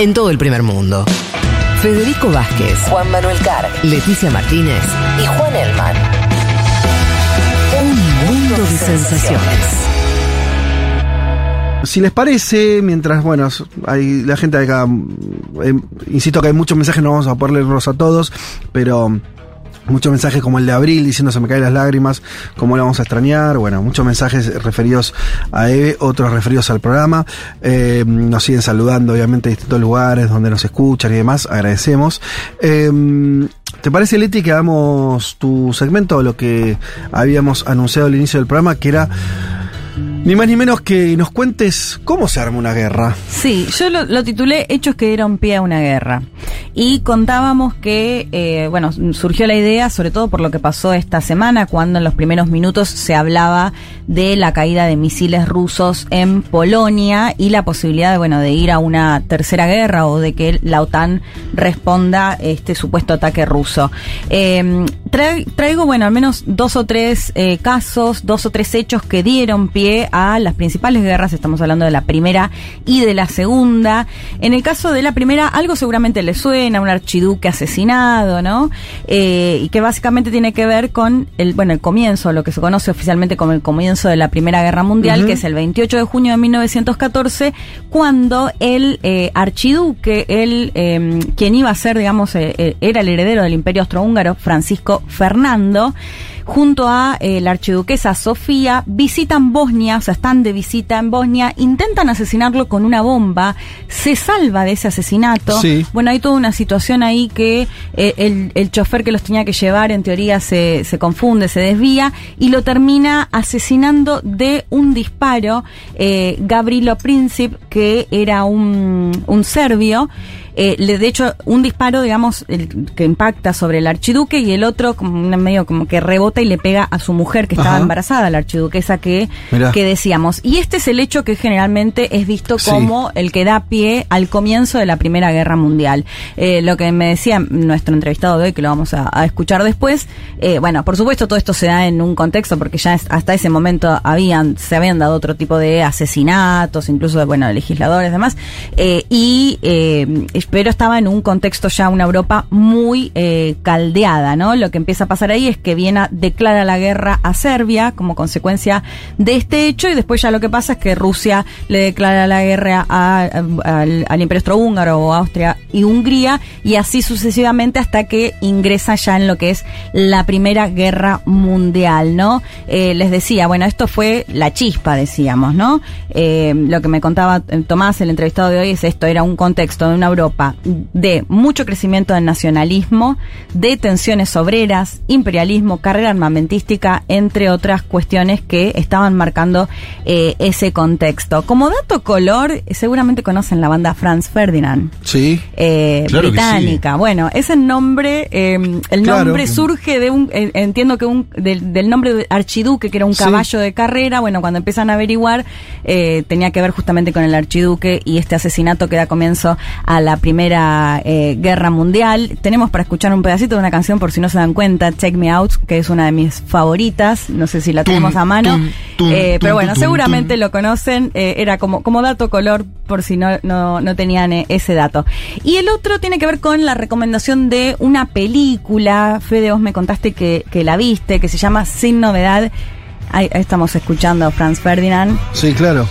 en todo el primer mundo. Federico Vázquez, Juan Manuel Carr, Leticia Martínez y Juan Elman. Un mundo de sensaciones. Si les parece, mientras, bueno, hay la gente acá, eh, insisto que hay muchos mensajes, no vamos a poder leerlos a todos, pero muchos mensajes como el de Abril diciendo se me caen las lágrimas, cómo le vamos a extrañar, bueno, muchos mensajes referidos a Eve, otros referidos al programa, eh, nos siguen saludando obviamente en distintos lugares donde nos escuchan y demás, agradecemos. Eh, ¿Te parece, Leti, que hagamos tu segmento lo que habíamos anunciado al inicio del programa, que era ni más ni menos que nos cuentes cómo se arma una guerra. Sí, yo lo, titulé Hechos que dieron pie a una guerra. Y contábamos que, eh, bueno, surgió la idea, sobre todo por lo que pasó esta semana, cuando en los primeros minutos se hablaba de la caída de misiles rusos en Polonia y la posibilidad de, bueno, de ir a una tercera guerra o de que la OTAN responda a este supuesto ataque ruso. Eh, traigo, bueno, al menos dos o tres eh, casos, dos o tres hechos que dieron pie a las principales guerras, estamos hablando de la primera y de la segunda. En el caso de la primera, algo seguramente le suena, un archiduque asesinado, ¿no? Eh, y que básicamente tiene que ver con el, bueno, el comienzo, lo que se conoce oficialmente como el comienzo de la Primera Guerra Mundial, que es el 28 de junio de 1914, cuando el eh, archiduque, el, em, quien iba a ser, digamos, eh, era el heredero del Imperio Austrohúngaro, Francisco Fernando, junto a eh, la archiduquesa Sofía, visitan Bosnia, o sea, están de visita en Bosnia, intentan asesinarlo con una bomba, se salva de ese asesinato. Bueno, hay toda una situación ahí que eh, el, el, chofer que los tenía que llevar, en teoría, se, se confunde, se desvía y lo termina asesinando de un disparo eh, Gabrilo Princip, que era un, un serbio. Eh, de hecho, un disparo, digamos, el, que impacta sobre el archiduque y el otro como medio como que rebota y le pega a su mujer que estaba embarazada, la archiduquesa que, que decíamos. Y este es el hecho que generalmente es visto como el que da pie al comienzo de la Primera Guerra Mundial. Eh, lo que me decía nuestro entrevistado de hoy, que lo vamos a, escuchar después, eh, bueno, por supuesto todo esto se da en un contexto porque ya hasta ese momento habían, se habían dado otro tipo de asesinatos, incluso de, bueno, legisladores y demás, y pero estaba en un contexto ya una Europa muy eh, caldeada, ¿no? Lo que empieza a pasar ahí es que Viena declara la guerra a Serbia como consecuencia de este hecho y después ya lo que pasa es que Rusia le declara la guerra al, Imperio Austrohúngaro o Austria y Hungría y así sucesivamente hasta que ingresa ya en lo que es la Primera Guerra Mundial, ¿no? Eh, les decía, bueno, esto fue la chispa, decíamos, ¿no? Eh, lo que me contaba Tomás, el entrevistado de hoy, es esto, era un contexto de una Europa de mucho crecimiento del nacionalismo, de tensiones obreras, imperialismo, carrera armamentística, entre otras cuestiones que estaban marcando eh, ese contexto. Como dato color, seguramente conocen la banda Franz Ferdinand. Sí. Eh, británica. Bueno, ese nombre, em, el nombre surge de un, eh, entiendo que un, del, nombre de archiduque, que era un caballo de carrera. Bueno, cuando empiezan a averiguar, tenía que ver justamente con el archiduque y este asesinato que da comienzo a la Primera eh, Guerra Mundial. Tenemos para escuchar un pedacito de una canción, por si no se dan cuenta, Check Me Out, que es una de mis favoritas. No sé si la tenemos a mano. Eh, pero bueno, seguramente lo conocen. Eh, era como, como dato color, por si no, no, no tenían ese dato. Y el otro tiene que ver con la recomendación de una película. Fede, vos me contaste que, que la viste, que se llama Sin Novedad. Ahí estamos escuchando a Franz Ferdinand. Sí, claro.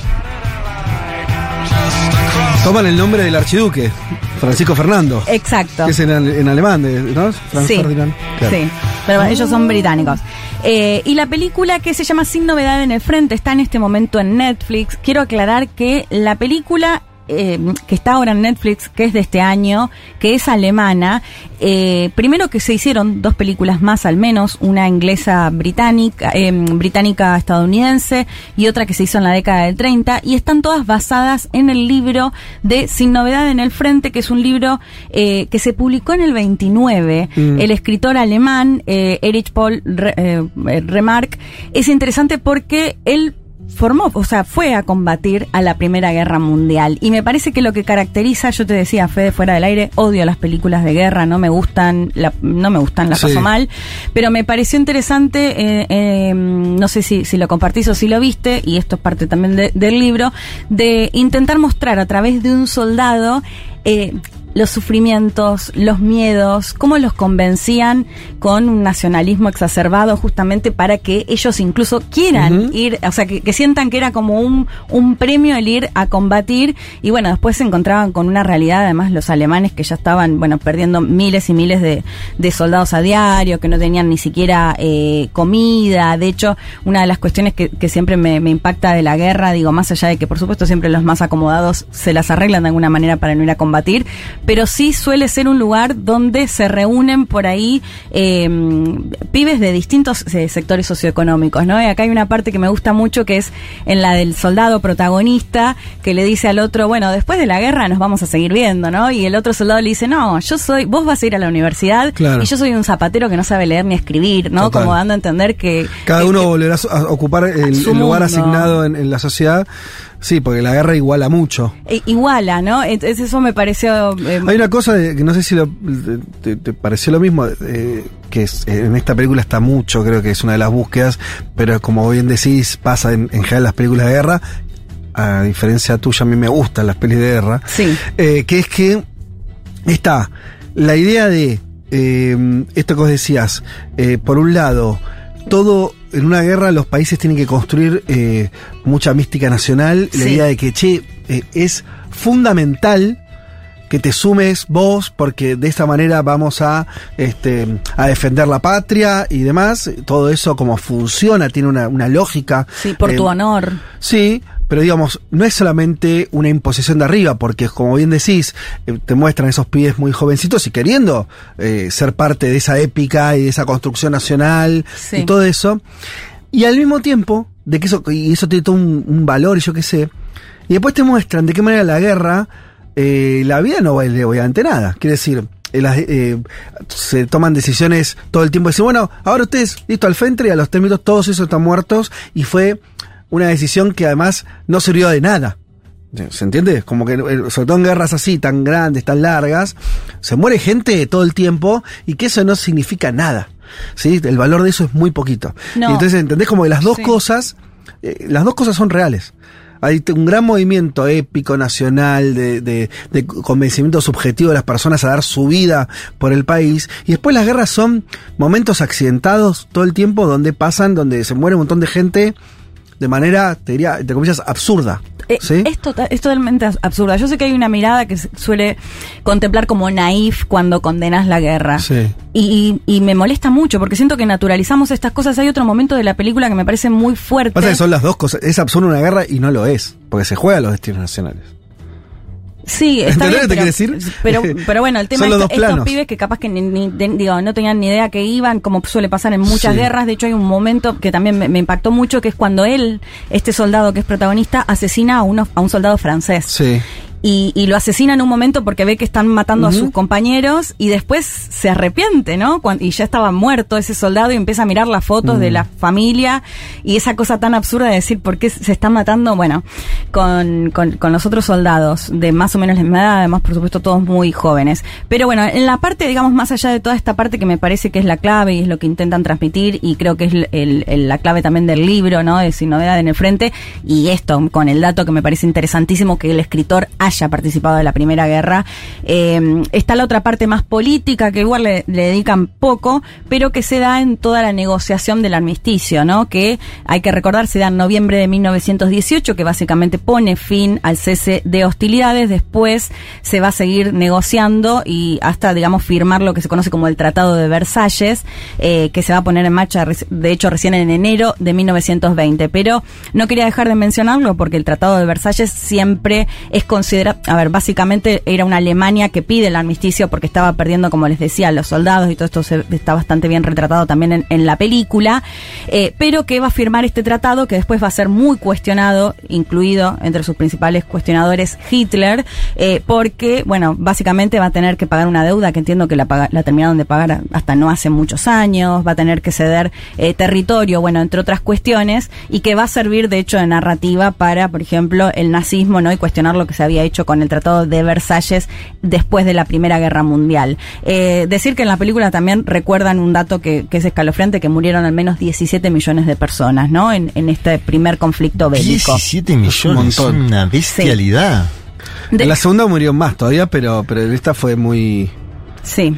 Toman el nombre del archiduque, Francisco Fernando. Exacto. Que es en, alemán, ¿no? Franz sí, Ferdinand. Sí, pero ellos son británicos. Eh, y la película que se llama Sin Novedad en el Frente está en este momento en Netflix. Quiero aclarar que la película eh, que está ahora en Netflix, que es de este año, que es alemana. Eh, primero que se hicieron dos películas más al menos, una inglesa británica, eh, británica estadounidense y otra que se hizo en la década del 30 y están todas basadas en el libro de Sin novedad en el frente, que es un libro que se publicó en el 29. Mm. El escritor alemán Erich Paul Remarque es interesante porque él formó, o sea, fue a combatir a la Primera Guerra Mundial. Y me parece que lo que caracteriza, yo te decía, Fede, fuera del aire, odio las películas de guerra, no me gustan, la, no me gustan, las paso mal, pero me pareció interesante, eh, eh, no sé si, si lo compartís o si lo viste, y esto es parte también del libro, de intentar mostrar a través de un soldado eh, los sufrimientos, los miedos, cómo los convencían con un nacionalismo exacerbado justamente para que ellos incluso quieran ir, o sea, que, que, sientan que era como un, un premio el ir a combatir. Y bueno, después se encontraban con una realidad, además los alemanes que ya estaban, bueno, perdiendo miles y miles de, de soldados a diario, que no tenían ni siquiera eh, comida, de hecho, una de las cuestiones que, que siempre me, me impacta de la guerra, digo, más allá de que por supuesto siempre los más acomodados se las arreglan de alguna manera para no ir a combatir, pero sí suele ser un lugar donde se reúnen por ahí eh, pibes de distintos eh, sectores socioeconómicos, ¿no? Y acá hay una parte que me gusta mucho que es en la del soldado protagonista que le dice al otro, bueno, después de la guerra nos vamos a seguir viendo, ¿no? Y el otro soldado le dice, no, yo soy, vos vas a ir a la universidad Claro. y yo soy un zapatero que no sabe leer ni escribir, ¿no? Total. Como dando a entender que... Cada que- uno volverá a ocupar el, el lugar asignado en, en la sociedad. Sí, porque la guerra iguala mucho. eh, iguala, ¿no? Entonces eso me pareció... eh, Hay una cosa de- que no sé si lo- te, te pareció lo mismo, eh, que es- en esta película está mucho, creo que es una de las búsquedas, pero como bien decís, pasa en, en general las películas de guerra, a diferencia tuya, a mí me gustan las pelis de guerra, Sí. eh, que es que está la idea de eh, esto que vos decías, por un lado, todo en una guerra los países tienen que construir eh, mucha mística nacional, la idea de que, che, eh, es fundamental que te sumes vos, porque de esta manera vamos a, este, a defender la patria y demás. Todo eso como funciona, tiene una, una lógica. sí, por Eh, tu honor. Sí, pero digamos, no es solamente una imposición de arriba, porque como bien decís, eh, te muestran esos pibes muy jovencitos y queriendo eh, ser parte de esa épica y de esa construcción nacional Sí. y todo eso. Y al mismo tiempo, de que eso, y eso tiene todo un, un valor y yo qué sé, y después te muestran de qué manera la guerra, eh, la vida no vale obviamente nada. Quiere decir, eh, eh, se toman decisiones todo el tiempo. Decir, bueno, ahora ustedes, listo, al frente y a los tres minutos todos esos están muertos. Y fue una decisión que además no sirvió de nada. ¿Se entiende? Como que, eh, sobre todo en guerras así, tan grandes, tan largas, se muere gente todo el tiempo y que eso no significa nada. ¿Sí? El valor de eso es muy poquito. No. Y entonces entendés como que las dos Sí. cosas, eh, las dos cosas son reales. Hay un gran movimiento épico, nacional, de, de- de convencimiento subjetivo de las personas a dar su vida por el país. Y después las guerras son momentos accidentados todo el tiempo donde pasan, donde se muere un montón de gente de manera, te diría, entre comillas, absurda. Eh, ¿Sí? es, tota- es totalmente absurda. Yo sé que hay una mirada que se suele contemplar como naif cuando condenas la guerra. Sí. Y, y- y me molesta mucho porque siento que naturalizamos estas cosas. Hay otro momento de la película que me parece muy fuerte. Pasa que son las dos cosas. Es absurdo una guerra y no lo es, porque se juega a los destinos nacionales. Sí, está ¿Entendés bien, pero, decir? pero, pero bueno, el tema es estos planos. pibes que capaz que ni, ni- de- digo, no tenían ni idea que iban, como suele pasar en muchas Sí. guerras. De hecho, hay un momento que también me, me impactó mucho, que es cuando él, este soldado que es protagonista, asesina a, uno, a un soldado francés. Sí. Y, y lo asesina en un momento porque ve que están matando a sus compañeros y después se arrepiente, ¿no? Cuan- y ya estaba muerto ese soldado y empieza a mirar las fotos Mm. de la familia y esa cosa tan absurda de decir por qué se está matando, bueno, con, con, con los otros soldados de más o menos la misma edad, además por supuesto todos muy jóvenes. Pero bueno, en la parte, digamos, más allá de toda esta parte que me parece que es la clave y es lo que intentan transmitir y creo que es el- la clave también del libro, ¿no? De Sin Novedad en el Frente y esto con el dato que me parece interesantísimo que el escritor haya participado de la Primera Guerra. Eh, está la otra parte más política que igual le, dedican poco, pero que se da en toda la negociación del armisticio, ¿no? Que hay que recordar se da en noviembre de 1918, que básicamente pone fin al cese de hostilidades. Después se va a seguir negociando y hasta, digamos, firmar lo que se conoce como el Tratado de Versalles, eh, que se va a poner en marcha, de hecho, recién en enero de 1920. Pero no quería dejar de mencionarlo porque el Tratado de Versalles siempre es considerado, a ver, básicamente era una Alemania que pide el armisticio porque estaba perdiendo, como les decía, los soldados y todo esto se- está bastante bien retratado también en, la película, eh, pero que va a firmar este tratado que después va a ser muy cuestionado, incluido entre sus principales cuestionadores Hitler, eh, porque, bueno, básicamente va a tener que pagar una deuda que entiendo que la terminaron de pagar hasta no hace muchos años, va a tener que ceder eh, territorio, bueno, entre otras cuestiones, y que va a servir de hecho de narrativa para, por ejemplo, el nazismo, ¿no? Y cuestionar lo que se había hecho con el Tratado de Versalles después de la Primera Guerra Mundial. Eh, decir que en la película también recuerdan un dato que, que es escalofriante, que murieron al menos 17 millones de personas, ¿no? En, en este primer conflicto bélico. 17 millones, montón. una bestialidad. De- En la segunda murió más todavía, pero, pero esta fue muy. Sí.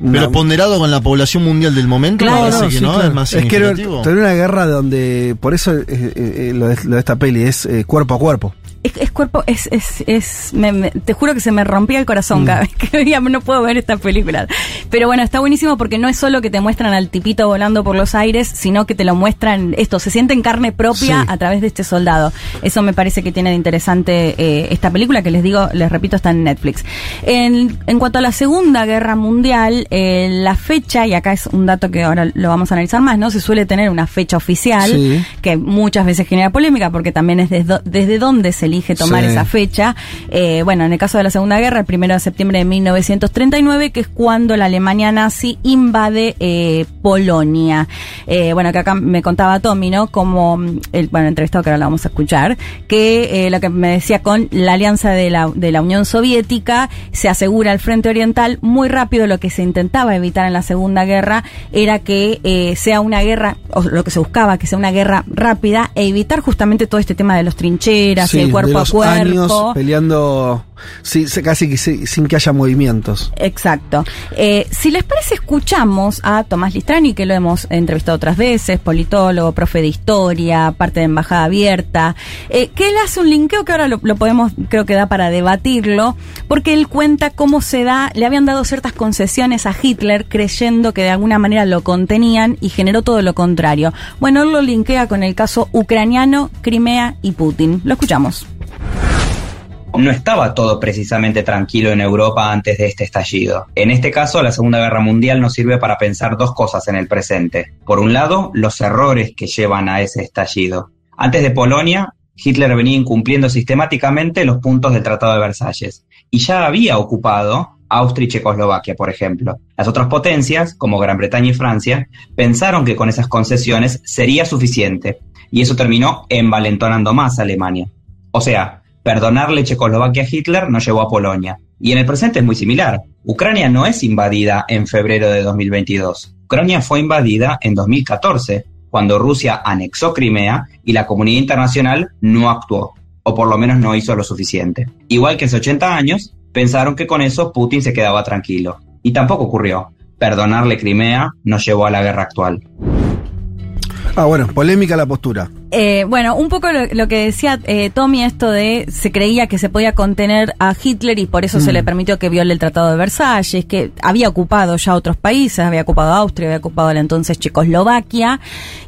una- Pero ponderado con la población mundial del momento, Claro, no, que sí, no, claro. es más Es que era, una guerra donde. Por eso eh, eh, eh, lo, de, lo de esta peli es eh, cuerpo a cuerpo. Es, es cuerpo, es, es, es me- me- te juro que se me rompía el corazón Mm. cada vez que veía, no puedo ver esta película. Pero bueno, está buenísimo porque no es solo que te muestran al tipito volando por los aires, sino que te lo muestran, esto, se siente en carne propia Sí. a través de este soldado. Eso me parece que tiene de interesante eh, esta película que les digo, les repito, está en Netflix. En, en cuanto a la Segunda Guerra Mundial, eh, la fecha, y acá es un dato que ahora lo vamos a analizar más, ¿no? Se suele tener una fecha oficial Sí. que muchas veces genera polémica porque también es desde, desde dónde se elige tomar Sí. esa fecha. Eh, bueno, en el caso de la Segunda Guerra, el primero de septiembre de 1939, que es cuando la Alemania nazi invade eh, Polonia. Eh, bueno, que acá me contaba Tommy, ¿no? Como mm, el bueno, entrevistado que ahora lo vamos a escuchar, que eh, lo que me decía con la alianza de la, de la Unión Soviética se asegura el frente oriental muy rápido. Lo que se intentaba evitar en la Segunda Guerra era que eh, sea una guerra, o lo que se buscaba, que sea una guerra rápida e evitar justamente todo este tema de los trincheras y el de cuerpo los a cuerpo. años peleando sí, casi que sin que haya movimientos. Exacto. Eh, si les parece, escuchamos a Tomás Listrani, que lo hemos entrevistado otras veces, politólogo, profe de historia, parte de Embajada Abierta, eh, que él hace un linkeo que ahora lo, lo podemos, creo que da para debatirlo, porque él cuenta cómo se da, le habían dado ciertas concesiones a Hitler creyendo que de alguna manera lo contenían y generó todo lo contrario. Bueno, él lo linkea con el caso ucraniano, Crimea y Putin. Lo escuchamos. No estaba todo precisamente tranquilo en Europa antes de este estallido. En este caso, la Segunda Guerra Mundial nos sirve para pensar dos cosas en el presente. Por un lado, los errores que llevan a ese estallido. Antes de Polonia, Hitler venía incumpliendo sistemáticamente los puntos del Tratado de Versalles y ya había ocupado Austria y Checoslovaquia, por ejemplo. Las otras potencias, como Gran Bretaña y Francia, pensaron que con esas concesiones sería suficiente y eso terminó envalentonando más a Alemania. O sea, perdonarle Checoslovaquia a Hitler nos llevó a Polonia. Y en el presente es muy similar. Ucrania no es invadida en febrero de 2022. Ucrania fue invadida en 2014, cuando Rusia anexó Crimea y la comunidad internacional no actuó, o por lo menos no hizo lo suficiente. Igual que hace 80 años, pensaron que con eso Putin se quedaba tranquilo. Y tampoco ocurrió. Perdonarle Crimea nos llevó a la guerra actual. Ah, bueno, polémica la postura. Eh, bueno, un poco lo, lo que decía eh, Tommy, esto de se creía que se podía contener a Hitler y por eso se Mm. le permitió que viole el Tratado de Versalles, que había ocupado ya otros países, había ocupado Austria, había ocupado la entonces Checoslovaquia,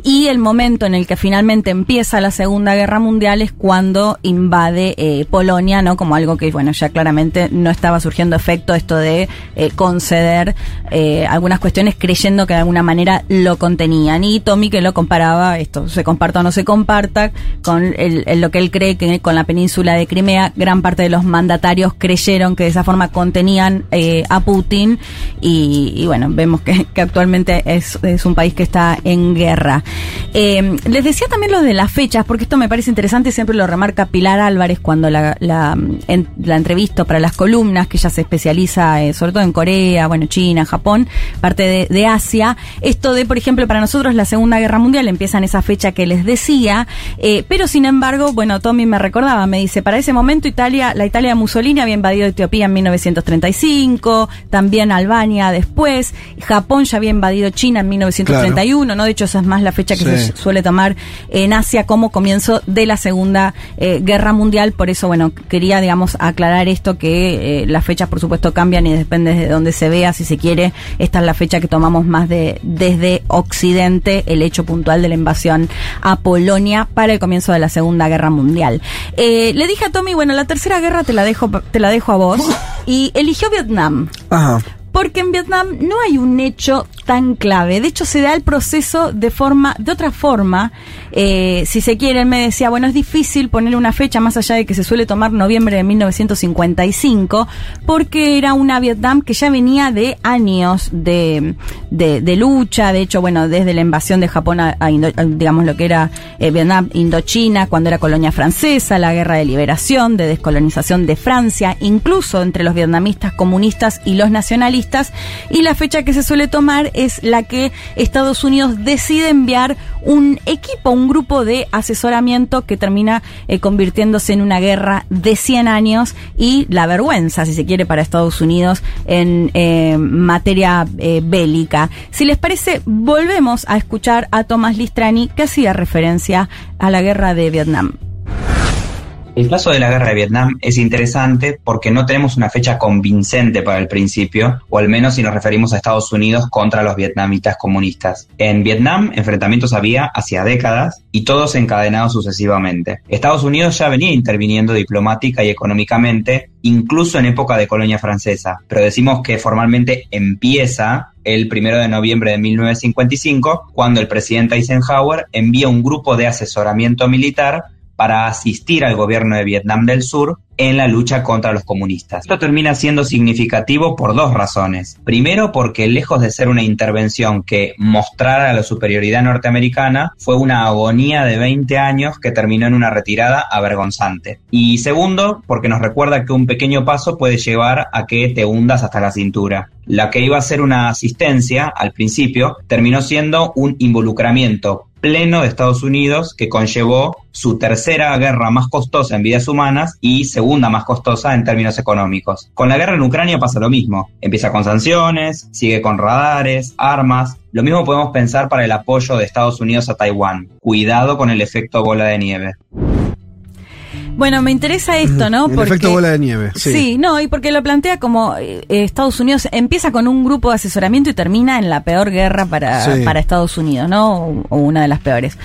y el momento en el que finalmente empieza la Segunda Guerra Mundial es cuando invade eh, Polonia, ¿no? Como algo que, bueno, ya claramente no estaba surgiendo efecto esto de eh, conceder eh, algunas cuestiones creyendo que de alguna manera lo contenían. Y Tommy que lo comparaba, esto se comparta o no se comparta, con el- lo que él cree que con la península de Crimea, gran parte de los mandatarios creyeron que de esa forma contenían eh, a Putin y, bueno, vemos que, actualmente es, un país que está en guerra. Eh, les decía también lo de las fechas, porque esto me parece interesante siempre lo remarca Pilar Álvarez cuando la, la, en- la entrevisto para las columnas, que ella se especializa eh, sobre todo en Corea, bueno, China, Japón, parte de Asia. Esto de, por ejemplo, para nosotros la Segunda Guerra Mundial empieza en esa fecha que les decía, eh, pero sin embargo, bueno, Tommy me recordaba, me dice, para ese momento Italia, la Italia de Mussolini había invadido Etiopía en 1935, también Albania después, Japón ya había invadido China en 1931, ¿no? De hecho, esa es más la fecha que Sí. se suele tomar en Asia como comienzo de la Segunda eh, Guerra Mundial. Por eso, bueno, quería, digamos, aclarar esto que eh, las fechas, por supuesto, cambian y depende de dónde se vea, si se quiere. Esta es la fecha que tomamos más de desde Occidente, el hecho puntual de la invasión a Polonia para el comienzo de la Segunda Guerra Mundial. Eh, le dije a Tommy, bueno, la tercera guerra te la dejo, te la dejo a vos. Y eligió Vietnam. Ajá. Porque en Vietnam no hay un hecho tan clave. De hecho, se da el proceso de forma, de otra forma. Eh, si se quiere, él me decía, bueno, es difícil ponerle una fecha más allá de que se suele tomar noviembre de 1955, porque era una Vietnam que ya venía de años de, de, lucha. De hecho, bueno, desde la invasión de Japón a, a, digamos, lo que era eh, Vietnam, Indochina, cuando era colonia francesa, la guerra de liberación, de descolonización de Francia, incluso entre los vietnamistas comunistas y los nacionalistas. Y la fecha que se suele tomar es la que Estados Unidos decide enviar un equipo, un grupo de asesoramiento que termina eh, convirtiéndose en una guerra de 100 años y la vergüenza, si se quiere, para Estados Unidos en eh, materia eh, bélica. Si les parece, volvemos a escuchar a Tomás Listrani que hacía referencia a la guerra de Vietnam. El caso de la guerra de Vietnam es interesante porque no tenemos una fecha convincente para el principio, o al menos si nos referimos a Estados Unidos contra los vietnamitas comunistas. En Vietnam, enfrentamientos había hacia décadas y todos encadenados sucesivamente. Estados Unidos ya venía interviniendo diplomática y económicamente, incluso en época de colonia francesa, pero decimos que formalmente empieza el primero de noviembre de 1955, cuando el presidente Eisenhower envía un grupo de asesoramiento militar para asistir al gobierno de Vietnam del Sur en la lucha contra los comunistas. Esto termina siendo significativo por dos razones. Primero, porque lejos de ser una intervención que mostrara la superioridad norteamericana, fue una agonía de 20 años que terminó en una retirada avergonzante. Y segundo, porque nos recuerda que un pequeño paso puede llevar a que te hundas hasta la cintura. La que iba a ser una asistencia al principio terminó siendo un involucramiento pleno de Estados Unidos que conllevó su tercera guerra más costosa en vidas humanas y segunda más costosa en términos económicos. Con la guerra en Ucrania pasa lo mismo. Empieza con sanciones, sigue con radares, armas. Lo mismo podemos pensar para el apoyo de Estados Unidos a Taiwán. Cuidado con el efecto bola de nieve. Bueno, me interesa esto, ¿no? El Porque, efecto bola de nieve. Sí. Sí. no, y porque lo plantea como eh, Estados Unidos empieza con un grupo de asesoramiento y termina en la peor guerra para, Sí. para Estados Unidos, ¿no? O, o una de las peores.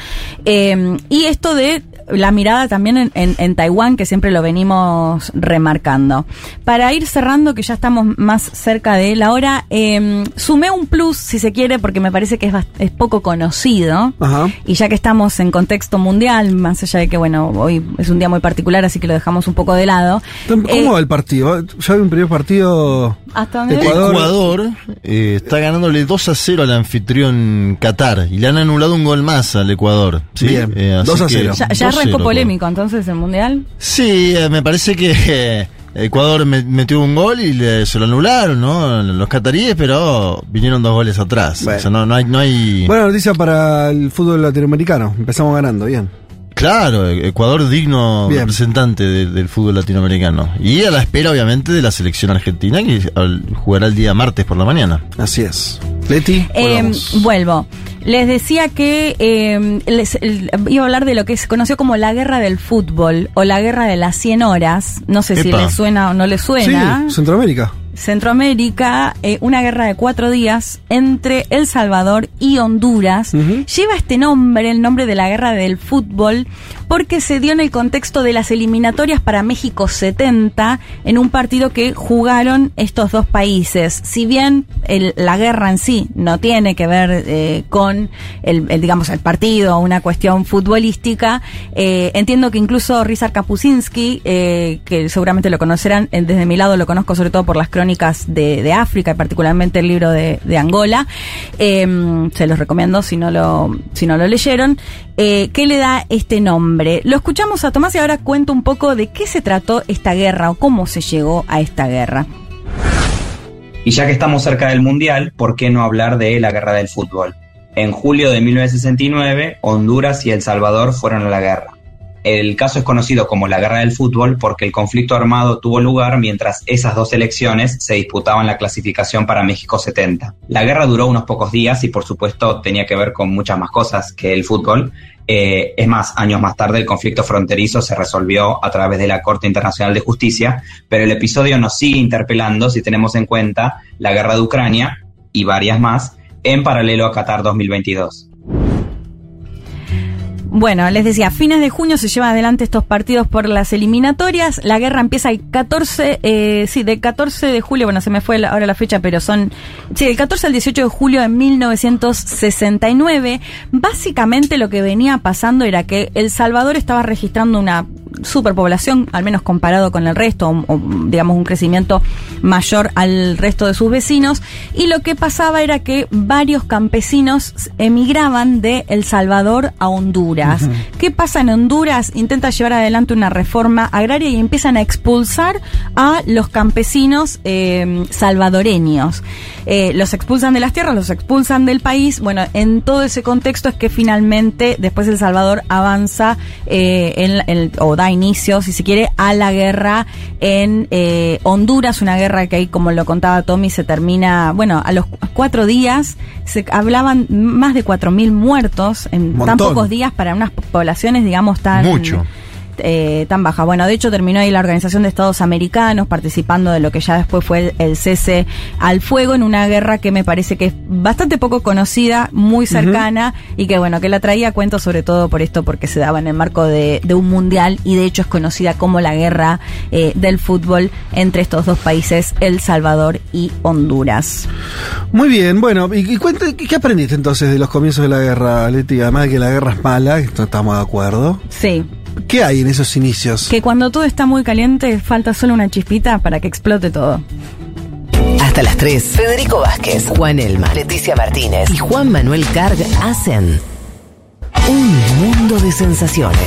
Eh, y esto de la mirada también en, en- en Taiwán, que siempre lo venimos remarcando. Para ir cerrando, que ya estamos más cerca de la hora, eh, sumé un plus, si se quiere, porque me parece que es, bast- es poco conocido. Ajá. Y ya que estamos en contexto mundial, más allá de que, bueno, hoy es un día muy particular, así que lo dejamos un poco de lado. ¿Cómo Eh, va el partido? Ya hay un primer partido. ¿Hasta dónde Ecuador. Ecuador eh, está ganándole 2 a 0 al anfitrión Qatar y le han anulado un gol más al Ecuador. ¿sí? Bien, así 2 a que 0. Ya, ya 2 a arrancó 0, polémico entonces el mundial. Sí, eh, me parece que eh, Ecuador me- metió un gol y le- se lo anularon, ¿no? Los cataríes, pero vinieron dos goles atrás. Bueno. O sea, no, no hay, no hay. Buena noticia para el fútbol latinoamericano. Empezamos ganando, bien. Claro, e- Ecuador digno Bien. representante de- del fútbol latinoamericano. Y a la espera, obviamente, de la selección argentina que jugará el día martes por la mañana. Así es. Leti, Eh, vuelvo. Les decía que eh, les- el- iba a hablar de lo que se conoció como la guerra del fútbol o la guerra de las 100 horas. No sé si les suena o no les suena. Sí, Centroamérica. Centroamérica, eh, una guerra de cuatro días entre El Salvador y Honduras. Lleva este nombre, el nombre de la guerra del fútbol, porque se dio en el contexto de las eliminatorias para México 70, en un partido que jugaron estos dos países. Si bien el- la guerra en sí no tiene que ver eh, con el, el, digamos, el partido o una cuestión futbolística, eh, entiendo que incluso Rizar Kapuscinski, eh, que seguramente lo conocerán, desde mi lado lo conozco sobre todo por las crónicas de, África y particularmente el libro de, Angola, eh, se los recomiendo si no lo, si no lo leyeron, eh, ¿qué le da este nombre? Lo escuchamos a Tomás y ahora cuento un poco de qué se trató esta guerra o cómo se llegó a esta guerra. Y ya que estamos cerca del Mundial, ¿por qué no hablar de la guerra del fútbol? En julio de 1969, Honduras y El Salvador fueron a la guerra. El caso es conocido como la guerra del fútbol porque el conflicto armado tuvo lugar mientras esas dos elecciones se disputaban la clasificación para México 70. La guerra duró unos pocos días y por supuesto tenía que ver con muchas más cosas que el fútbol. Eh, es más, años más tarde el conflicto fronterizo se resolvió a través de la Corte Internacional de Justicia, pero el episodio nos sigue interpelando si tenemos en cuenta la guerra de Ucrania y varias más en paralelo a Qatar 2022. Bueno, les decía, fines de junio se llevan adelante estos partidos por las eliminatorias. La guerra empieza el 14, eh, sí, del 14 de julio, bueno, se me fue ahora la fecha, pero son, sí, del 14 al 18 de julio de 1969. Básicamente lo que venía pasando era que El Salvador estaba registrando una superpoblación, al menos comparado con el resto, o, o, digamos un crecimiento mayor al resto de sus vecinos. Y lo que pasaba era que varios campesinos emigraban de El Salvador a Honduras. ¿Qué pasa en Honduras? Intenta llevar adelante una reforma agraria y empiezan a expulsar a los campesinos eh, salvadoreños. Eh, los expulsan de las tierras, los expulsan del país. Bueno, en todo ese contexto es que finalmente después El Salvador avanza eh, en, en- o da inicio, si se quiere, a la guerra en eh, Honduras, una guerra que ahí, como lo contaba Tommy, se termina, bueno, a los cu- cuatro días se hablaban más de 4.000 muertos en tan pocos días para unas poblaciones, digamos, tan Mucho. Eh, tan baja. Bueno, de hecho terminó ahí la Organización de Estados Americanos participando de lo que ya después fue el, cese al fuego en una guerra que me parece que es bastante poco conocida, muy cercana y que bueno, que la traía a cuento sobre todo por esto porque se daba en el marco de, de un mundial y de hecho es conocida como la guerra eh, del fútbol entre estos dos países, El Salvador y Honduras. Muy bien, bueno, y, y cuenta, ¿qué aprendiste entonces de los comienzos de la guerra, Leti? Además de que la guerra es mala, esto estamos de acuerdo. Sí, ¿Qué hay en esos inicios? que cuando todo está muy caliente falta solo una chispita para que explote todo. Hasta las 3. Federico Vázquez, Juan Elma, Leticia Martínez y Juan Manuel Carg hacen un mundo de sensaciones.